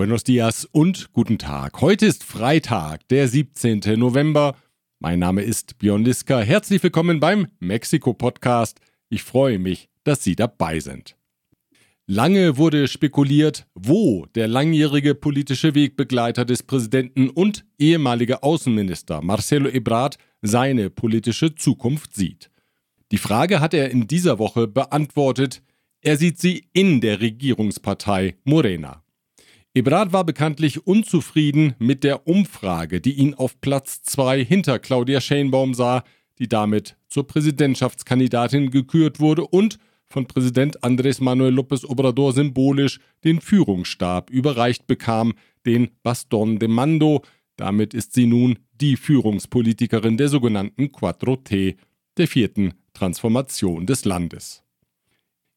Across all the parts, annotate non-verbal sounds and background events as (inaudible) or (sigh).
Buenos dias und guten Tag. Heute ist Freitag, der 17. November. Mein Name ist Björn Liska. Herzlich willkommen beim Mexiko-Podcast. Ich freue mich, dass Sie dabei sind. Lange wurde spekuliert, wo der langjährige politische Wegbegleiter des Präsidenten und ehemalige Außenminister Marcelo Ebrard seine politische Zukunft sieht. Die Frage hat er in dieser Woche beantwortet. Er sieht sie in der Regierungspartei Morena. Ebrard war bekanntlich unzufrieden mit der Umfrage, die ihn auf Platz 2 hinter Claudia Scheinbaum sah, die damit zur Präsidentschaftskandidatin gekürt wurde und von Präsident Andrés Manuel López Obrador symbolisch den Führungsstab überreicht bekam, den Baston de Mando. Damit ist sie nun die Führungspolitikerin der sogenannten Quattro T, der vierten Transformation des Landes.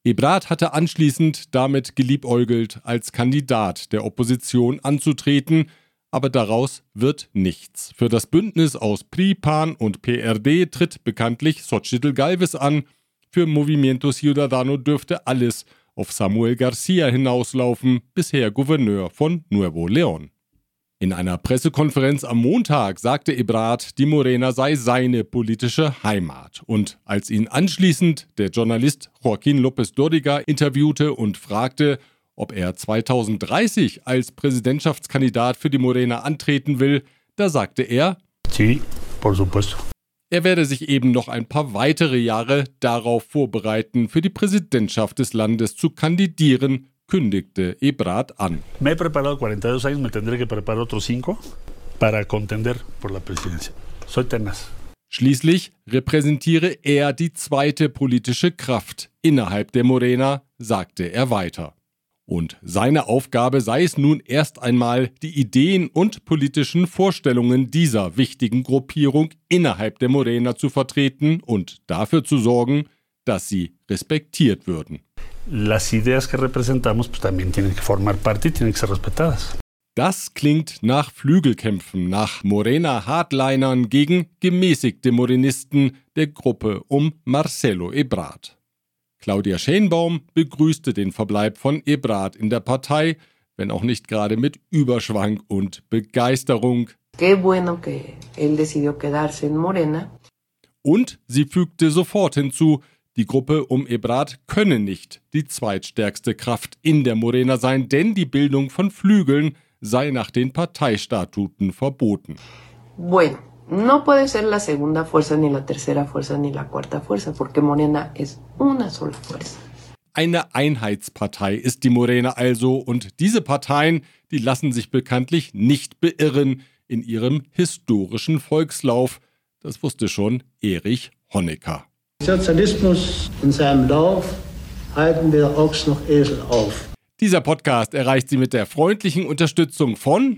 Ebrard hatte anschließend damit geliebäugelt, als Kandidat der Opposition anzutreten, aber daraus wird nichts. Für das Bündnis aus PRI, PAN und PRD tritt bekanntlich Xochitl Galvez an. Für Movimiento Ciudadano dürfte alles auf Samuel Garcia hinauslaufen, bisher Gouverneur von Nuevo León. In einer Pressekonferenz am Montag sagte Ebrard, die Morena sei seine politische Heimat. Und als ihn anschließend der Journalist Joaquín López Doriga interviewte und fragte, ob er 2030 als Präsidentschaftskandidat für die Morena antreten will, da sagte er, Sí, por supuesto. Er werde sich eben noch ein paar weitere Jahre darauf vorbereiten, für die Präsidentschaft des Landes zu kandidieren kündigte Ebrard an. Me he preparado 42 años, me tendré que preparar otros 5 para contender por la presidencia. Soy tenaz. Schließlich repräsentiere er die zweite politische Kraft innerhalb der Morena, sagte er weiter. Und seine Aufgabe sei es nun erst einmal, die Ideen und politischen Vorstellungen dieser wichtigen Gruppierung innerhalb der Morena zu vertreten und dafür zu sorgen, dass sie respektiert würden las ideas que representamos pues, también tienen que formar parte y tienen que ser respetadas. Das klingt nach Flügelkämpfen, nach Morena Hardlinern gegen gemäßigte Morenisten der Gruppe um Marcelo Ebrard. Claudia Schenbaum begrüßte den Verbleib von Ebrard in der Partei, wenn auch nicht gerade mit Überschwang und Begeisterung. Qué bueno que él decidió quedarse en Morena. Und sie fügte sofort hinzu, die Gruppe um Ebrard könne nicht die zweitstärkste Kraft in der Morena sein, denn die Bildung von Flügeln sei nach den Parteistatuten verboten. Bueno, no puede ser la segunda fuerza, ni la tercera fuerza, ni la cuarta fuerza, porque Morena es una sola fuerza. Eine Einheitspartei ist die Morena also, und diese Parteien, die lassen sich bekanntlich nicht beirren in ihrem historischen Volkslauf. Das wusste schon Erich Honecker. Sozialismus in seinem Lauf halten wir Ochs noch Esel auf. Dieser Podcast erreicht Sie mit der freundlichen Unterstützung von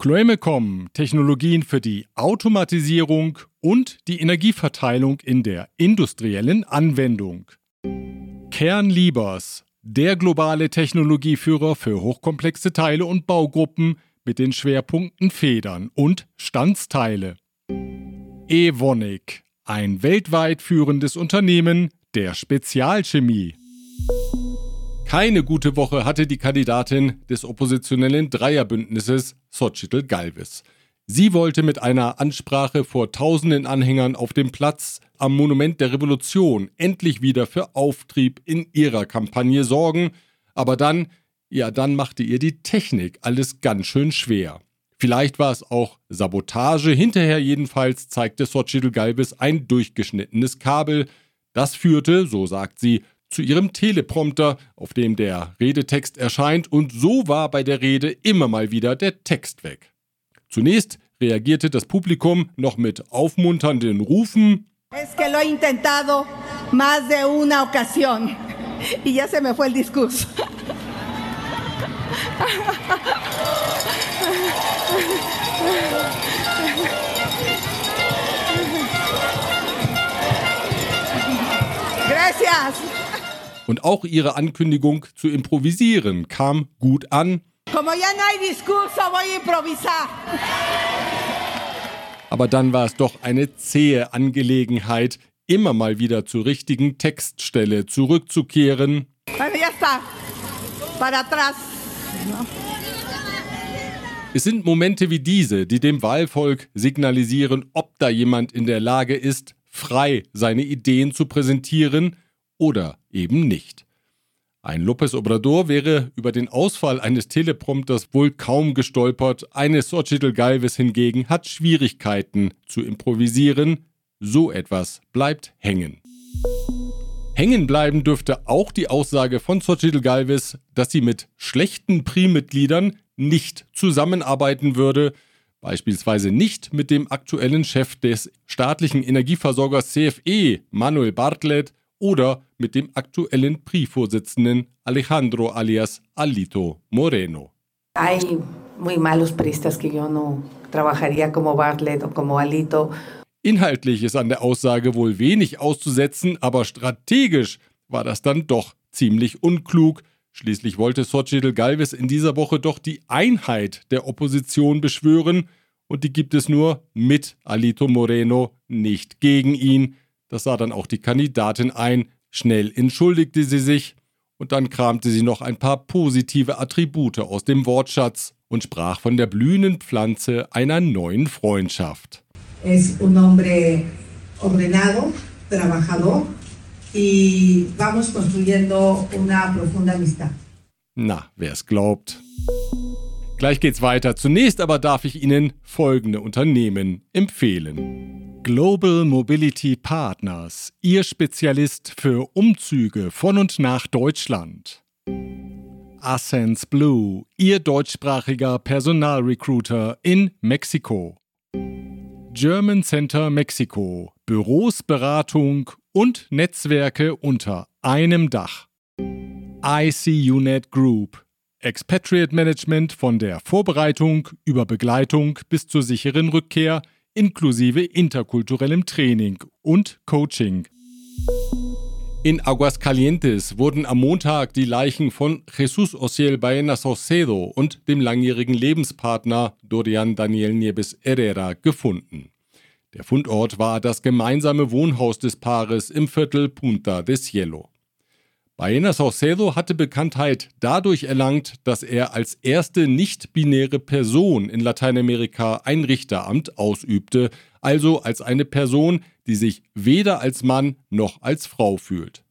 Chloemecom, Technologien für die Automatisierung und die Energieverteilung in der industriellen Anwendung. Kernliebers, der globale Technologieführer für hochkomplexe Teile und Baugruppen mit den Schwerpunkten Federn und Standsteile. Evonik, ein weltweit führendes Unternehmen der Spezialchemie. Keine gute Woche hatte die Kandidatin des oppositionellen Dreierbündnisses Xochitl Galvez. Sie wollte mit einer Ansprache vor tausenden Anhängern auf dem Platz am Monument der Revolution endlich wieder für Auftrieb in ihrer Kampagne sorgen, aber dann, ja, dann machte ihr die Technik alles ganz schön schwer. Vielleicht war es auch Sabotage. Hinterher jedenfalls zeigte Xochitl Galvez ein durchgeschnittenes Kabel. Das führte, so sagt sie, zu ihrem Teleprompter, auf dem der Redetext erscheint, und so war bei der Rede immer mal wieder der Text weg. Zunächst reagierte das Publikum noch mit aufmunternden Rufen. Es que lo he intentado más de una ocasión y ya se me fue el discurso. (laughs) (laughs) Gracias. Und auch ihre Ankündigung zu improvisieren kam gut an. Como ya no hay discurso, voy a improvisar. Aber dann war es doch eine zähe Angelegenheit, immer mal wieder zur richtigen Textstelle zurückzukehren. Bueno, ya está. Para atrás. ¿No? Es sind Momente wie diese, die dem Wahlvolk signalisieren, ob da jemand in der Lage ist, frei seine Ideen zu präsentieren oder eben nicht. Ein López Obrador wäre über den Ausfall eines Teleprompters wohl kaum gestolpert, eine Xochitl Galvez hingegen hat Schwierigkeiten zu improvisieren. So etwas bleibt hängen. Hängen bleiben dürfte auch die Aussage von Xochitl Galvez, dass sie mit schlechten Pri-Mitgliedern nicht zusammenarbeiten würde, beispielsweise nicht mit dem aktuellen Chef des staatlichen Energieversorgers CFE, Manuel Bartlett, oder mit dem aktuellen PRI-Vorsitzenden Alejandro alias Alito Moreno. Hay muy malos priistas que yo no trabajaría como Bartlett o como Alito. Inhaltlich ist an der Aussage wohl wenig auszusetzen, aber strategisch war das dann doch ziemlich unklug. Schließlich wollte Xochitl Galvez in dieser Woche doch die Einheit der Opposition beschwören und die gibt es nur mit Alito Moreno, nicht gegen ihn. Das sah dann auch die Kandidatin ein. Schnell entschuldigte sie sich und dann kramte sie noch ein paar positive Attribute aus dem Wortschatz und sprach von der blühenden Pflanze einer neuen Freundschaft. Es un hombre ordenado, trabajador y vamos construyendo una profunda amistad. Na, wer es glaubt. Gleich geht's weiter. Zunächst aber darf ich Ihnen folgende Unternehmen empfehlen. Global Mobility Partners, Ihr Spezialist für Umzüge von und nach Deutschland. Ascens Blue, Ihr deutschsprachiger Personalrecruiter in Mexiko. German Center Mexiko, Büros, Beratung und Netzwerke unter einem Dach. ICUNET Group, Expatriate Management von der Vorbereitung über Begleitung bis zur sicheren Rückkehr – inklusive interkulturellem Training und Coaching. In Aguascalientes wurden am Montag die Leichen von Jesus Ociel Baena Saucedo und dem langjährigen Lebenspartner Dorian Daniel Nieves Herrera gefunden. Der Fundort war das gemeinsame Wohnhaus des Paares im Viertel Punta de Cielo. Baena Saucedo hatte Bekanntheit dadurch erlangt, dass er als erste nicht-binäre Person in Lateinamerika ein Richteramt ausübte, also als eine Person, die sich weder als Mann noch als Frau fühlt.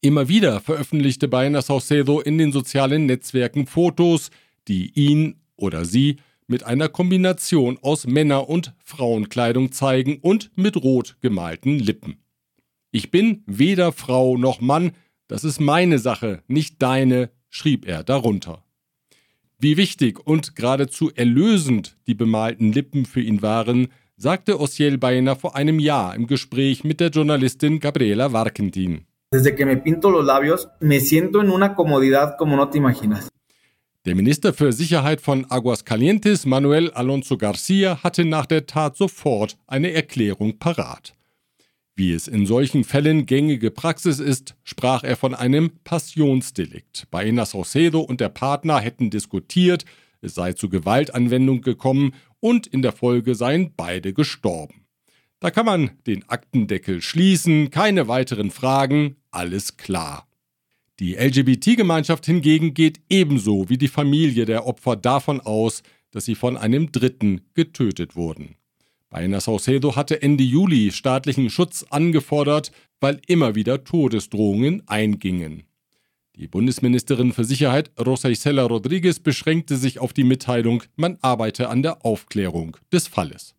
Immer wieder veröffentlichte Baena Saucedo in den sozialen Netzwerken Fotos, die ihn oder sie mit einer Kombination aus Männer- und Frauenkleidung zeigen und mit rot gemalten Lippen. Ich bin weder Frau noch Mann, das ist meine Sache, nicht deine, schrieb er darunter. Wie wichtig und geradezu erlösend die bemalten Lippen für ihn waren, sagte Osiel Baena vor einem Jahr im Gespräch mit der Journalistin Gabriela Warkentin. Desde que me pinto los labios, me siento en una comodidad como no te imaginas. Der Minister für Sicherheit von Aguascalientes, Manuel Alonso Garcia, hatte nach der Tat sofort eine Erklärung parat. Wie es in solchen Fällen gängige Praxis ist, sprach er von einem Passionsdelikt. Baena Saucedo und der Partner hätten diskutiert, es sei zu Gewaltanwendung gekommen und in der Folge seien beide gestorben. Da kann man den Aktendeckel schließen, keine weiteren Fragen, alles klar. Die LGBT-Gemeinschaft hingegen geht ebenso wie die Familie der Opfer davon aus, dass sie von einem Dritten getötet wurden. Baena Saucedo hatte Ende Juli staatlichen Schutz angefordert, weil immer wieder Todesdrohungen eingingen. Die Bundesministerin für Sicherheit Rosa Isela Rodriguez beschränkte sich auf die Mitteilung, man arbeite an der Aufklärung des Falles.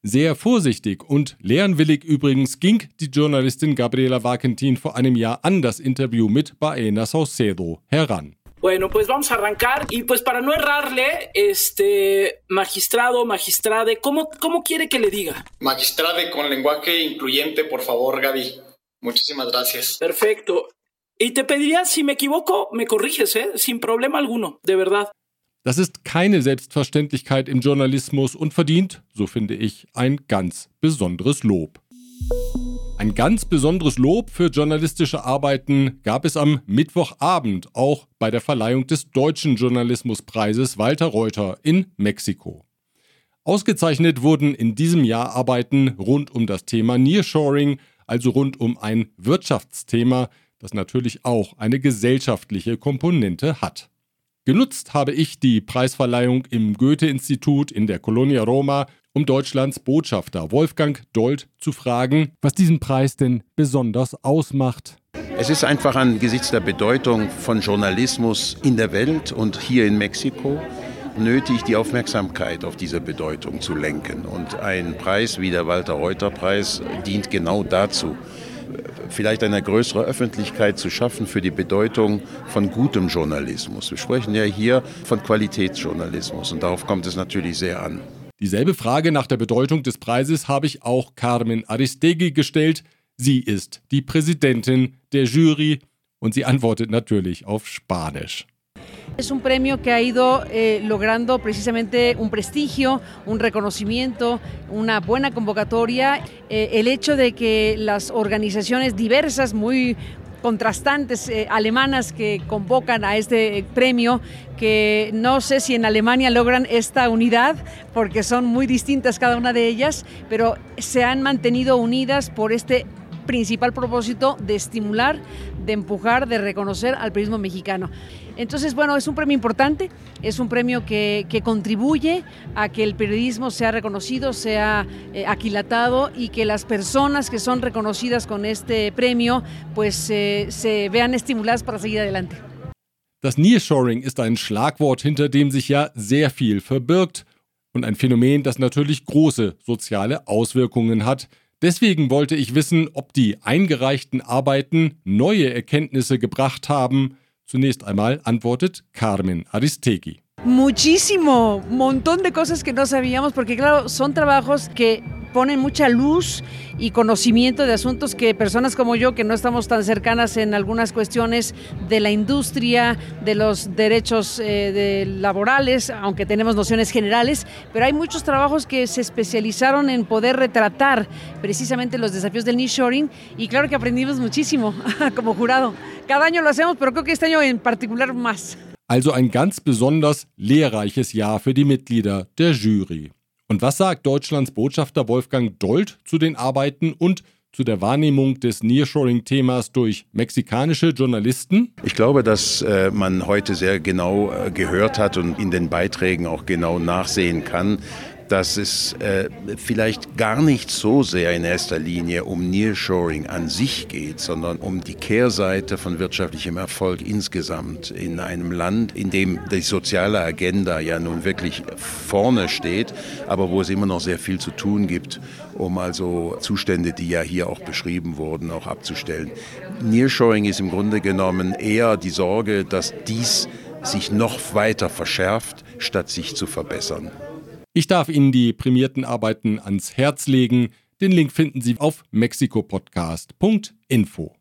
Sehr vorsichtig und lernwillig übrigens ging die Journalistin Gabriela Vakentin vor einem Jahr an das Interview mit Baena Saucedo heran. Bueno, pues vamos a arrancar y pues para no errarle, este, magistrado, magistrade, ¿cómo, cómo quiere que le diga? Magistrade con lenguaje incluyente, por favor, Gaby. Muchísimas gracias. Perfecto. Y te pediría, si me equivoco, me corriges, ¿eh? Sin problema alguno, de verdad. Das ist keine Selbstverständlichkeit im Journalismus und verdient, so finde ich, ein ganz besonderes Lob. Ein ganz besonderes Lob für journalistische Arbeiten gab es am Mittwochabend auch bei der Verleihung des Deutschen Journalismuspreises Walter Reuter in Mexiko. Ausgezeichnet wurden in diesem Jahr Arbeiten rund um das Thema Nearshoring, also rund um ein Wirtschaftsthema, das natürlich auch eine gesellschaftliche Komponente hat. Genutzt habe ich die Preisverleihung im Goethe-Institut in der Colonia Roma, um Deutschlands Botschafter Wolfgang Dold zu fragen, was diesen Preis denn besonders ausmacht. Es ist einfach angesichts der Bedeutung von Journalismus in der Welt und hier in Mexiko nötig, die Aufmerksamkeit auf diese Bedeutung zu lenken. Und ein Preis wie der Walter Reuter Preis dient genau dazu, vielleicht eine größere Öffentlichkeit zu schaffen für die Bedeutung von gutem Journalismus. Wir sprechen ja hier von Qualitätsjournalismus und darauf kommt es natürlich sehr an. Dieselbe Frage nach der Bedeutung des Preises habe ich auch Carmen Aristegui gestellt. Sie ist die Präsidentin der Jury und sie antwortet natürlich auf Spanisch. Es un premio que ha ido eh, logrando precisamente un prestigio, un reconocimiento, una buena convocatoria. Eh, el hecho de que las organizaciones diversas, muy contrastantes eh, alemanas que convocan a este premio, que no sé si en Alemania logran esta unidad, porque son muy distintas cada una de ellas, pero se han mantenido unidas por este principal propósito de estimular, de empujar, de reconocer al periodismo mexicano. Entonces, bueno, es un premio importante, es un premio que, que contribuye a que el periodismo sea reconocido, sea eh, aquilatado y que las personas que son reconocidas con este premio pues eh, se vean estimuladas para seguir adelante. Das Nearshoring ist ein Schlagwort, hinter dem sich ja sehr viel verbirgt und ein Phänomen, das natürlich große soziale Auswirkungen hat. Deswegen wollte ich wissen, ob die eingereichten Arbeiten neue Erkenntnisse gebracht haben. Zunächst einmal antwortet Carmen Aristegui. Muchísimo, montón de cosas que no sabíamos, porque claro, son trabajos que ponen mucha luz y conocimiento de asuntos que personas como yo, que no estamos tan cercanas en algunas cuestiones de la industria, de los derechos eh, de laborales, aunque tenemos nociones generales, pero hay muchos trabajos que se especializaron en poder retratar precisamente los desafíos del nearshoring y claro que aprendimos muchísimo (laughs) como jurado. Cada año lo hacemos, pero creo que este año en particular más. Also ein ganz besonders lehrreiches Jahr für die Mitglieder der Jury. Und was sagt Deutschlands Botschafter Wolfgang Dold zu den Arbeiten und zu der Wahrnehmung des Nearshoring-Themas durch mexikanische Journalisten? Ich glaube, dass äh, man heute sehr genau äh, gehört hat und in den Beiträgen auch genau nachsehen kann, dass es äh, vielleicht gar nicht so sehr in erster Linie um Nearshoring an sich geht, sondern um die Kehrseite von wirtschaftlichem Erfolg insgesamt in einem Land, in dem die soziale Agenda ja nun wirklich vorne steht, aber wo es immer noch sehr viel zu tun gibt, um also Zustände, die ja hier auch beschrieben wurden, auch abzustellen. Nearshoring ist im Grunde genommen eher die Sorge, dass dies sich noch weiter verschärft, statt sich zu verbessern. Ich darf Ihnen die prämierten Arbeiten ans Herz legen. Den Link finden Sie auf mexikopodcast.info.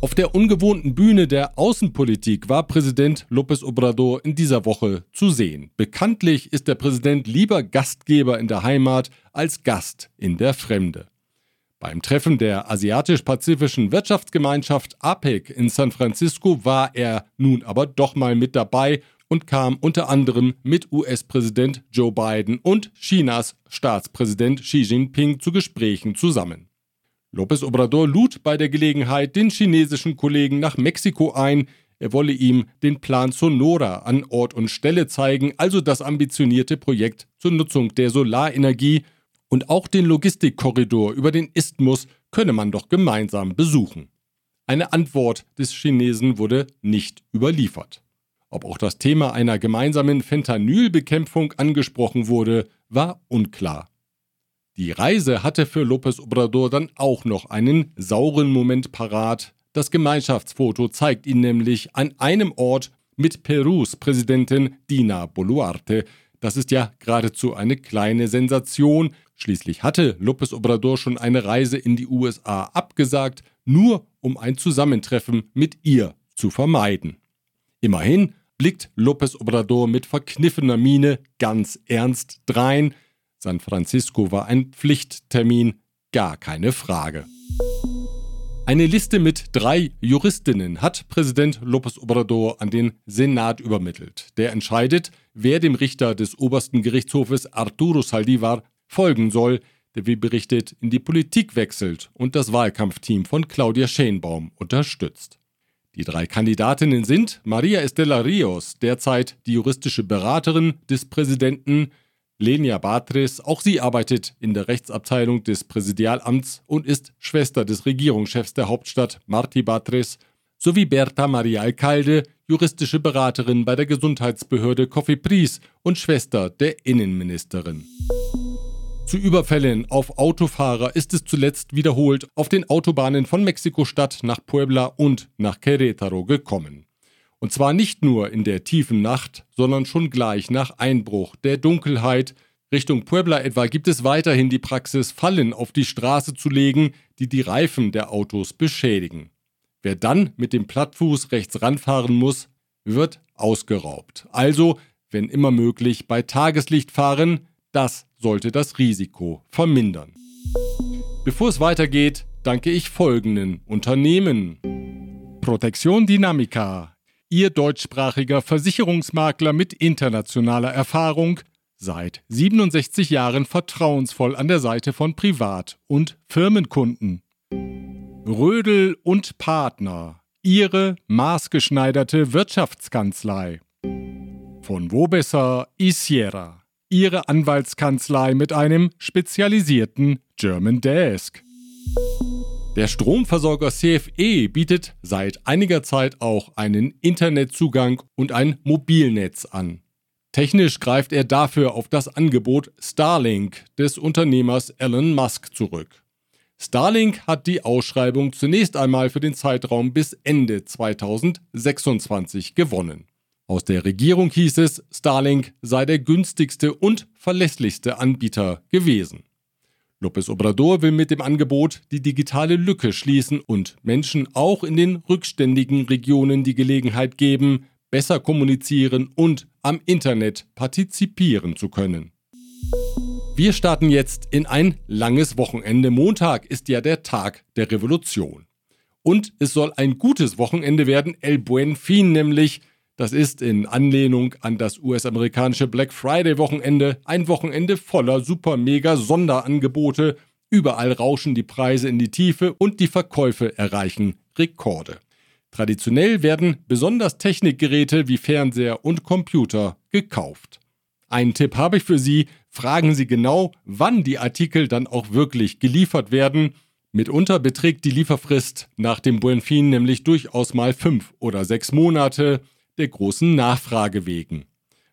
Auf der ungewohnten Bühne der Außenpolitik war Präsident López Obrador in dieser Woche zu sehen. Bekanntlich ist der Präsident lieber Gastgeber in der Heimat als Gast in der Fremde. Beim Treffen der Asiatisch-Pazifischen Wirtschaftsgemeinschaft APEC in San Francisco war er nun aber doch mal mit dabei und kam unter anderem mit US-Präsident Joe Biden und Chinas Staatspräsident Xi Jinping zu Gesprächen zusammen. López Obrador lud bei der Gelegenheit den chinesischen Kollegen nach Mexiko ein, er wolle ihm den Plan Sonora an Ort und Stelle zeigen, also das ambitionierte Projekt zur Nutzung der Solarenergie, und auch den Logistikkorridor über den Isthmus könne man doch gemeinsam besuchen. Eine Antwort des Chinesen wurde nicht überliefert. Ob auch das Thema einer gemeinsamen Fentanylbekämpfung angesprochen wurde, war unklar. Die Reise hatte für López Obrador dann auch noch einen sauren Moment parat. Das Gemeinschaftsfoto zeigt ihn nämlich an einem Ort mit Perus Präsidentin Dina Boluarte. Das ist ja geradezu eine kleine Sensation. Schließlich hatte López Obrador schon eine Reise in die USA abgesagt, nur um ein Zusammentreffen mit ihr zu vermeiden. Immerhin blickt López Obrador mit verkniffener Miene ganz ernst drein. San Francisco war ein Pflichttermin, gar keine Frage. Eine Liste mit drei Juristinnen hat Präsident López Obrador an den Senat übermittelt. Der entscheidet, wer dem Richter des obersten Gerichtshofes Arturo Saldivar folgen soll, der wie berichtet in die Politik wechselt und das Wahlkampfteam von Claudia Schenbaum unterstützt. Die drei Kandidatinnen sind Maria Estela Rios, derzeit die juristische Beraterin des Präsidenten, Lenia Batres, auch sie arbeitet in der Rechtsabteilung des Präsidialamts und ist Schwester des Regierungschefs der Hauptstadt, Marti Batres, sowie Berta Maria Alcalde, juristische Beraterin bei der Gesundheitsbehörde Cofepris und Schwester der Innenministerin. Zu Überfällen auf Autofahrer ist es zuletzt wiederholt auf den Autobahnen von Mexiko-Stadt nach Puebla und nach Querétaro gekommen. Und zwar nicht nur in der tiefen Nacht, sondern schon gleich nach Einbruch der Dunkelheit. Richtung Puebla etwa gibt es weiterhin die Praxis, Fallen auf die Straße zu legen, die die Reifen der Autos beschädigen. Wer dann mit dem Plattfuß rechts ranfahren muss, wird ausgeraubt. Also, wenn immer möglich, bei Tageslicht fahren, das sollte das Risiko vermindern. Bevor es weitergeht, danke ich folgenden Unternehmen. Protection Dynamica, Ihr deutschsprachiger Versicherungsmakler mit internationaler Erfahrung, seit 67 Jahren vertrauensvoll an der Seite von Privat- und Firmenkunden. Rödel und Partner, Ihre maßgeschneiderte Wirtschaftskanzlei. Von wo besser Isiera, Ihre Anwaltskanzlei mit einem spezialisierten German Desk. Der Stromversorger CFE bietet seit einiger Zeit auch einen Internetzugang und ein Mobilnetz an. Technisch greift er dafür auf das Angebot Starlink des Unternehmers Elon Musk zurück. Starlink hat die Ausschreibung zunächst einmal für den Zeitraum bis Ende 2026 gewonnen. Aus der Regierung hieß es, Starlink sei der günstigste und verlässlichste Anbieter gewesen. López Obrador will mit dem Angebot die digitale Lücke schließen und Menschen auch in den rückständigen Regionen die Gelegenheit geben, besser kommunizieren und am Internet partizipieren zu können. Wir starten jetzt in ein langes Wochenende. Montag ist ja der Tag der Revolution. Und es soll ein gutes Wochenende werden, El Buen Fin nämlich, das ist in Anlehnung an das US-amerikanische Black Friday-Wochenende ein Wochenende voller super-mega-Sonderangebote. Überall rauschen die Preise in die Tiefe und die Verkäufe erreichen Rekorde. Traditionell werden besonders Technikgeräte wie Fernseher und Computer gekauft. Einen Tipp habe ich für Sie, fragen Sie genau, wann die Artikel dann auch wirklich geliefert werden. Mitunter beträgt die Lieferfrist nach dem Buen Fin nämlich durchaus mal fünf oder sechs Monate der großen Nachfrage wegen.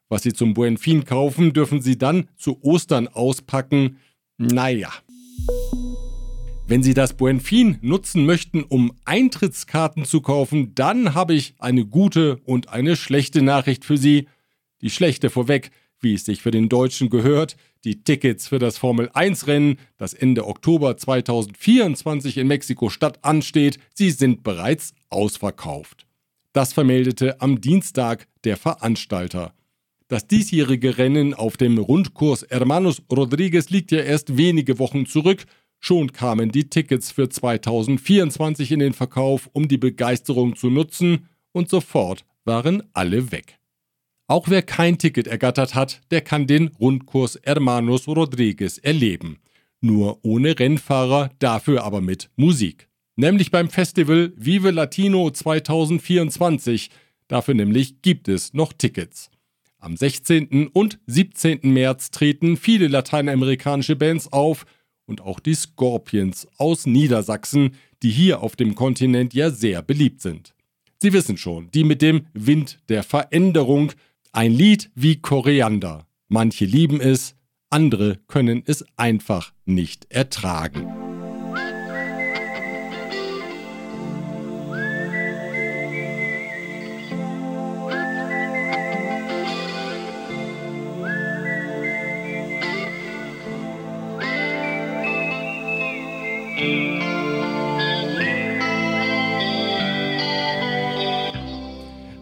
Was Sie zum Buen Fin kaufen, dürfen Sie dann zu Ostern auspacken. Naja. Wenn Sie das Buen Fin nutzen möchten, um Eintrittskarten zu kaufen, dann habe ich eine gute und eine schlechte Nachricht für Sie. Die schlechte vorweg, wie es sich für den Deutschen gehört, die Tickets für das Formel 1 Rennen, das Ende Oktober 2024 in Mexiko-Stadt ansteht, sie sind bereits ausverkauft. Das vermeldete am Dienstag der Veranstalter. Das diesjährige Rennen auf dem Rundkurs Hermanos Rodriguez liegt ja erst wenige Wochen zurück. Schon kamen die Tickets für 2024 in den Verkauf, um die Begeisterung zu nutzen, und sofort waren alle weg. Auch wer kein Ticket ergattert hat, der kann den Rundkurs Hermanos Rodriguez erleben. Nur ohne Rennfahrer, dafür aber mit Musik nämlich beim Festival Vive Latino 2024. Dafür nämlich gibt es noch Tickets. Am 16. und 17. März treten viele lateinamerikanische Bands auf und auch die Scorpions aus Niedersachsen, die hier auf dem Kontinent ja sehr beliebt sind. Sie wissen schon, die mit dem Wind der Veränderung, ein Lied wie Koriander. Manche lieben es, andere können es einfach nicht ertragen.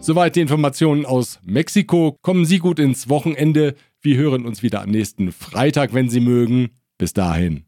Soweit die Informationen aus Mexiko. Kommen Sie gut ins Wochenende. Wir hören uns wieder am nächsten Freitag, wenn Sie mögen. Bis dahin.